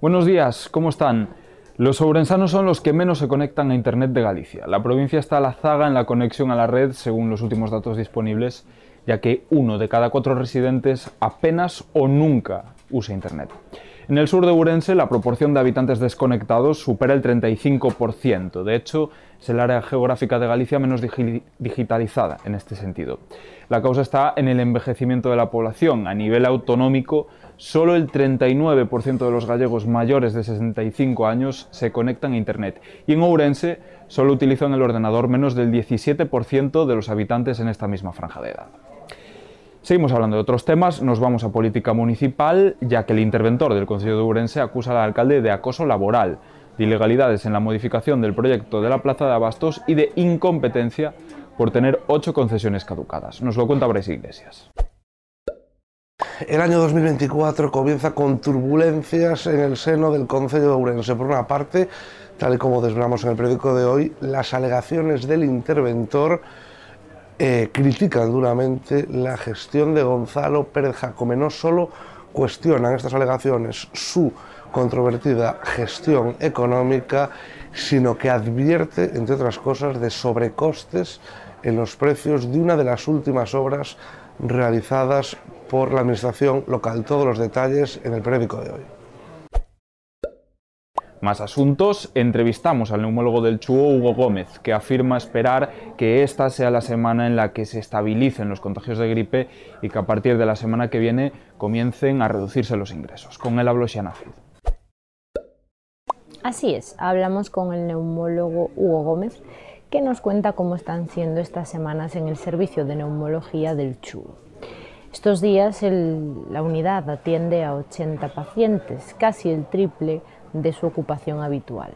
Buenos días, ¿cómo están? Los ourensanos son los que menos se conectan a Internet de Galicia. La provincia está a la zaga en la conexión a la red, según los últimos datos disponibles, ya que uno de cada cuatro residentes apenas o nunca usa Internet. En el sur de Ourense, la proporción de habitantes desconectados supera el 35%. De hecho, es el área geográfica de Galicia menos digitalizada en este sentido. La causa está en el envejecimiento de la población. A nivel autonómico, solo el 39% de los gallegos mayores de 65 años se conectan a Internet. Y en Ourense, solo utilizan el ordenador menos del 17% de los habitantes en esta misma franja de edad. Seguimos hablando de otros temas, nos vamos a política municipal, ya que el interventor del Consejo de Ourense acusa al alcalde de acoso laboral, de ilegalidades en la modificación del proyecto de la Plaza de Abastos y de incompetencia por tener ocho concesiones caducadas. Nos lo cuenta Brais Iglesias. El año 2024 comienza con turbulencias en el seno del Consejo de Ourense. Por una parte, tal y como desvelamos en el periódico de hoy, las alegaciones del interventor eh, critican duramente la gestión de Gonzalo Pérez Jacome. No solo cuestionan estas alegaciones su controvertida gestión económica, sino que advierte, entre otras cosas, de sobrecostes en los precios de una de las últimas obras realizadas por la Administración local. Todos los detalles en el periódico de hoy. Más asuntos, entrevistamos al neumólogo del Chuo, Hugo Gómez, que afirma esperar que esta sea la semana en la que se estabilicen los contagios de gripe y que a partir de la semana que viene comiencen a reducirse los ingresos. Con él hablo Xianafid. Así es, hablamos con el neumólogo Hugo Gómez, que nos cuenta cómo están siendo estas semanas en el servicio de neumología del Chuo. Estos días la unidad atiende a 80 pacientes, casi el triple de su ocupación habitual.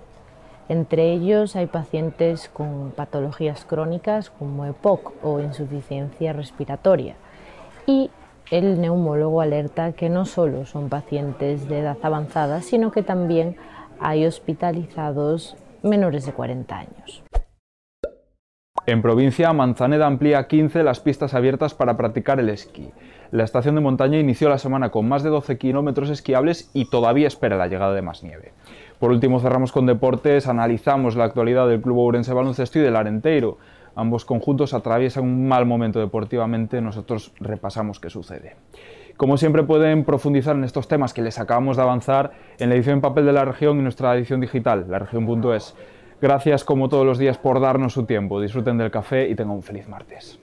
Entre ellos hay pacientes con patologías crónicas como EPOC o insuficiencia respiratoria. Y el neumólogo alerta que no solo son pacientes de edad avanzada, sino que también hay hospitalizados menores de 40 años. En provincia, Manzaneda amplía 15 las pistas abiertas para practicar el esquí. La estación de montaña inició la semana con más de 12 kilómetros esquiables y todavía espera la llegada de más nieve. Por último, cerramos con deportes, analizamos la actualidad del Club Ourense Baloncesto y del Arenteiro. Ambos conjuntos atraviesan un mal momento deportivamente, nosotros repasamos qué sucede. Como siempre pueden profundizar en estos temas que les acabamos de avanzar en la edición en papel de la región y nuestra edición digital, la región.es. Gracias como todos los días por darnos su tiempo. Disfruten del café y tengan un feliz martes.